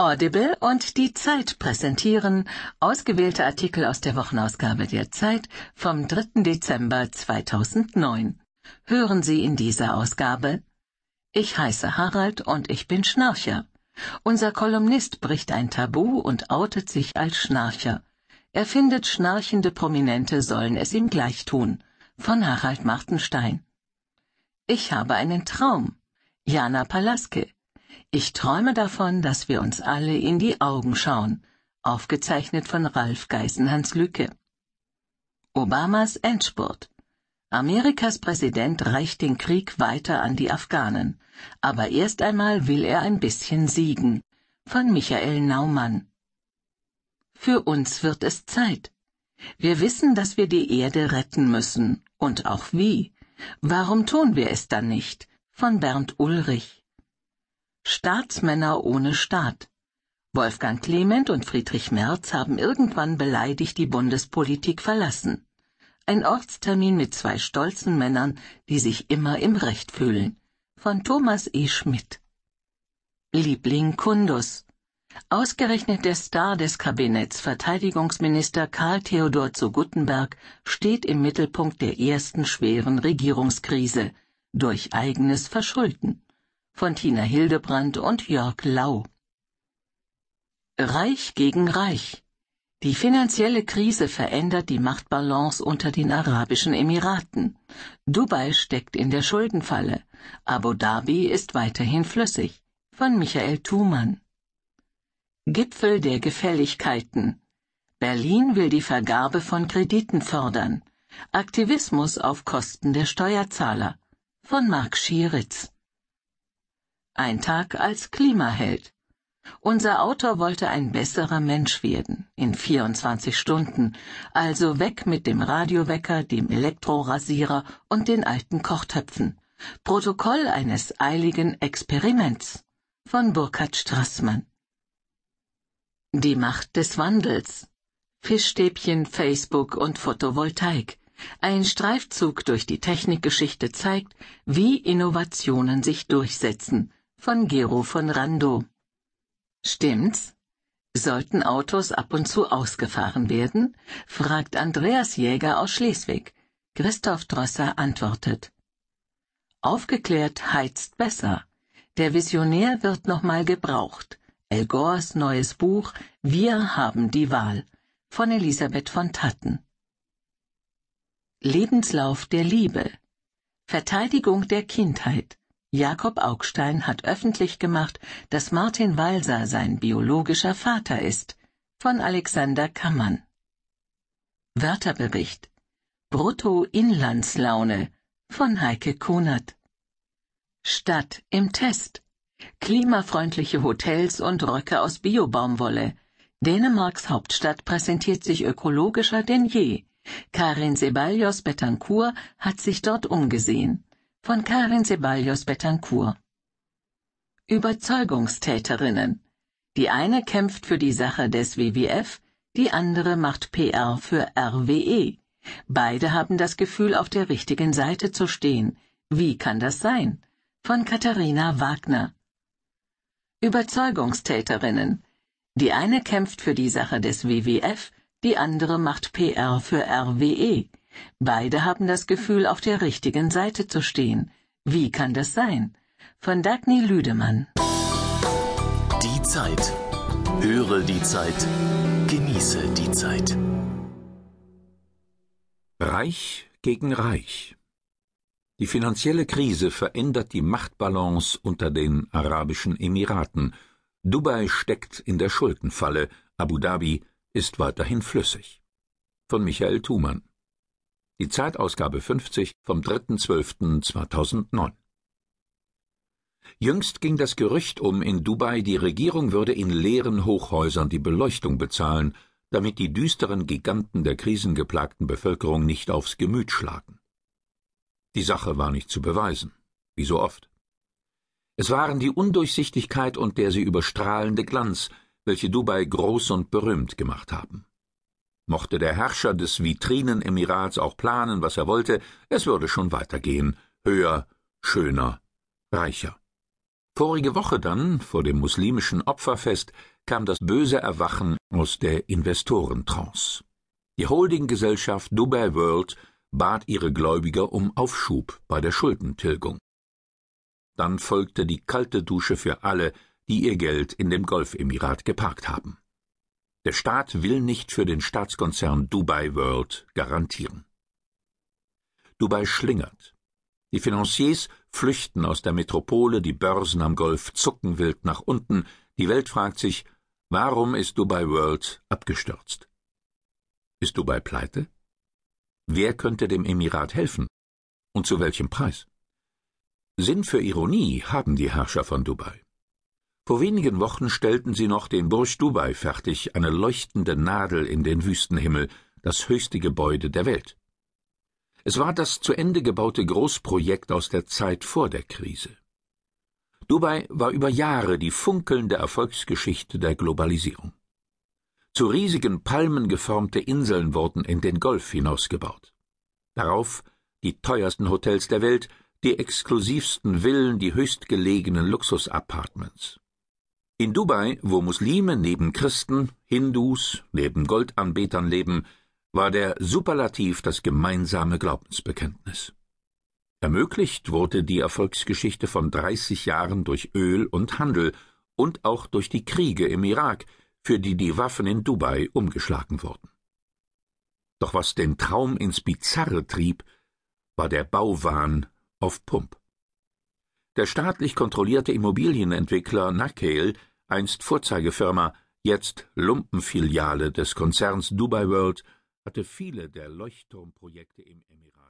Audible und die Zeit präsentieren ausgewählte Artikel aus der Wochenausgabe der Zeit vom 3. Dezember 2009. Hören Sie in dieser Ausgabe Ich heiße Harald und ich bin Schnarcher. Unser Kolumnist bricht ein Tabu und outet sich als Schnarcher. Er findet, schnarchende Prominente sollen es ihm gleich tun. Von Harald Martenstein. Ich habe einen Traum. Jana Palaske. Ich träume davon, dass wir uns alle in die Augen schauen. Aufgezeichnet von Ralf Geisenhans Lücke. Obamas Endspurt. Amerikas Präsident reicht den Krieg weiter an die Afghanen. Aber erst einmal will er ein bisschen siegen. Von Michael Naumann. Für uns wird es Zeit. Wir wissen, dass wir die Erde retten müssen. Und auch wie. Warum tun wir es dann nicht? Von Bernd Ulrich. Staatsmänner ohne Staat. Wolfgang Clement und Friedrich Merz haben irgendwann beleidigt die Bundespolitik verlassen. Ein Ortstermin mit zwei stolzen Männern, die sich immer im Recht fühlen. Von Thomas E. Schmidt. Liebling Kundus. Ausgerechnet der Star des Kabinetts, Verteidigungsminister Karl Theodor zu Guttenberg, steht im Mittelpunkt der ersten schweren Regierungskrise durch eigenes Verschulden von Tina Hildebrand und Jörg Lau. Reich gegen Reich. Die finanzielle Krise verändert die Machtbalance unter den Arabischen Emiraten. Dubai steckt in der Schuldenfalle. Abu Dhabi ist weiterhin flüssig. Von Michael Thumann. Gipfel der Gefälligkeiten. Berlin will die Vergabe von Krediten fördern. Aktivismus auf Kosten der Steuerzahler. Von Mark Schieritz. Ein Tag als Klimaheld. Unser Autor wollte ein besserer Mensch werden, in 24 Stunden, also weg mit dem Radiowecker, dem Elektrorasierer und den alten Kochtöpfen. Protokoll eines eiligen Experiments von Burkhard Strassmann. Die Macht des Wandels. Fischstäbchen, Facebook und Photovoltaik. Ein Streifzug durch die Technikgeschichte zeigt, wie Innovationen sich durchsetzen, von Gero von Rando. Stimmt's? Sollten Autos ab und zu ausgefahren werden? fragt Andreas Jäger aus Schleswig. Christoph Drosser antwortet. Aufgeklärt heizt besser. Der Visionär wird nochmal gebraucht. El Gores neues Buch Wir haben die Wahl von Elisabeth von Tatten. Lebenslauf der Liebe. Verteidigung der Kindheit. Jakob Augstein hat öffentlich gemacht, dass Martin Walser sein biologischer Vater ist. Von Alexander Kammann. Wörterbericht. Bruttoinlandslaune von Heike Kunert. Stadt im Test. Klimafreundliche Hotels und Röcke aus Biobaumwolle. Dänemarks Hauptstadt präsentiert sich ökologischer denn je. Karin Sebalios Betancourt hat sich dort umgesehen von Karin Ceballos Betancourt. Überzeugungstäterinnen. Die eine kämpft für die Sache des WWF, die andere macht PR für RWE. Beide haben das Gefühl, auf der richtigen Seite zu stehen. Wie kann das sein? Von Katharina Wagner. Überzeugungstäterinnen. Die eine kämpft für die Sache des WWF, die andere macht PR für RWE. Beide haben das Gefühl, auf der richtigen Seite zu stehen. Wie kann das sein? Von Dagny Lüdemann. Die Zeit. Höre die Zeit. Genieße die Zeit. Reich gegen Reich. Die finanzielle Krise verändert die Machtbalance unter den Arabischen Emiraten. Dubai steckt in der Schuldenfalle, Abu Dhabi ist weiterhin flüssig. Von Michael Thumann die Zeitausgabe 50 vom 3.12.2009. Jüngst ging das Gerücht um, in Dubai die Regierung würde in leeren Hochhäusern die Beleuchtung bezahlen, damit die düsteren Giganten der krisengeplagten Bevölkerung nicht aufs Gemüt schlagen. Die Sache war nicht zu beweisen, wie so oft. Es waren die Undurchsichtigkeit und der sie überstrahlende Glanz, welche Dubai groß und berühmt gemacht haben. Mochte der Herrscher des Vitrinen-Emirats auch planen, was er wollte, es würde schon weitergehen, höher, schöner, reicher. Vorige Woche dann, vor dem muslimischen Opferfest, kam das böse Erwachen aus der Investorentrance. Die Holdinggesellschaft Dubai World bat ihre Gläubiger um Aufschub bei der Schuldentilgung. Dann folgte die kalte Dusche für alle, die ihr Geld in dem Golfemirat geparkt haben. Der Staat will nicht für den Staatskonzern Dubai World garantieren. Dubai schlingert. Die Financiers flüchten aus der Metropole, die Börsen am Golf zucken wild nach unten, die Welt fragt sich, warum ist Dubai World abgestürzt? Ist Dubai pleite? Wer könnte dem Emirat helfen? Und zu welchem Preis? Sinn für Ironie haben die Herrscher von Dubai. Vor wenigen Wochen stellten sie noch den Burj Dubai fertig, eine leuchtende Nadel in den Wüstenhimmel, das höchste Gebäude der Welt. Es war das zu Ende gebaute Großprojekt aus der Zeit vor der Krise. Dubai war über Jahre die funkelnde Erfolgsgeschichte der Globalisierung. Zu riesigen Palmen geformte Inseln wurden in den Golf hinausgebaut. Darauf die teuersten Hotels der Welt, die exklusivsten Villen, die höchstgelegenen Luxusapartments. In Dubai, wo Muslime neben Christen, Hindus neben Goldanbetern leben, war der Superlativ das gemeinsame Glaubensbekenntnis. Ermöglicht wurde die Erfolgsgeschichte von 30 Jahren durch Öl und Handel und auch durch die Kriege im Irak, für die die Waffen in Dubai umgeschlagen wurden. Doch was den Traum ins Bizarre trieb, war der Bauwahn auf Pump. Der staatlich kontrollierte Immobilienentwickler Nakale einst Vorzeigefirma, jetzt Lumpenfiliale des Konzerns Dubai World, hatte viele der Leuchtturmprojekte im Emirat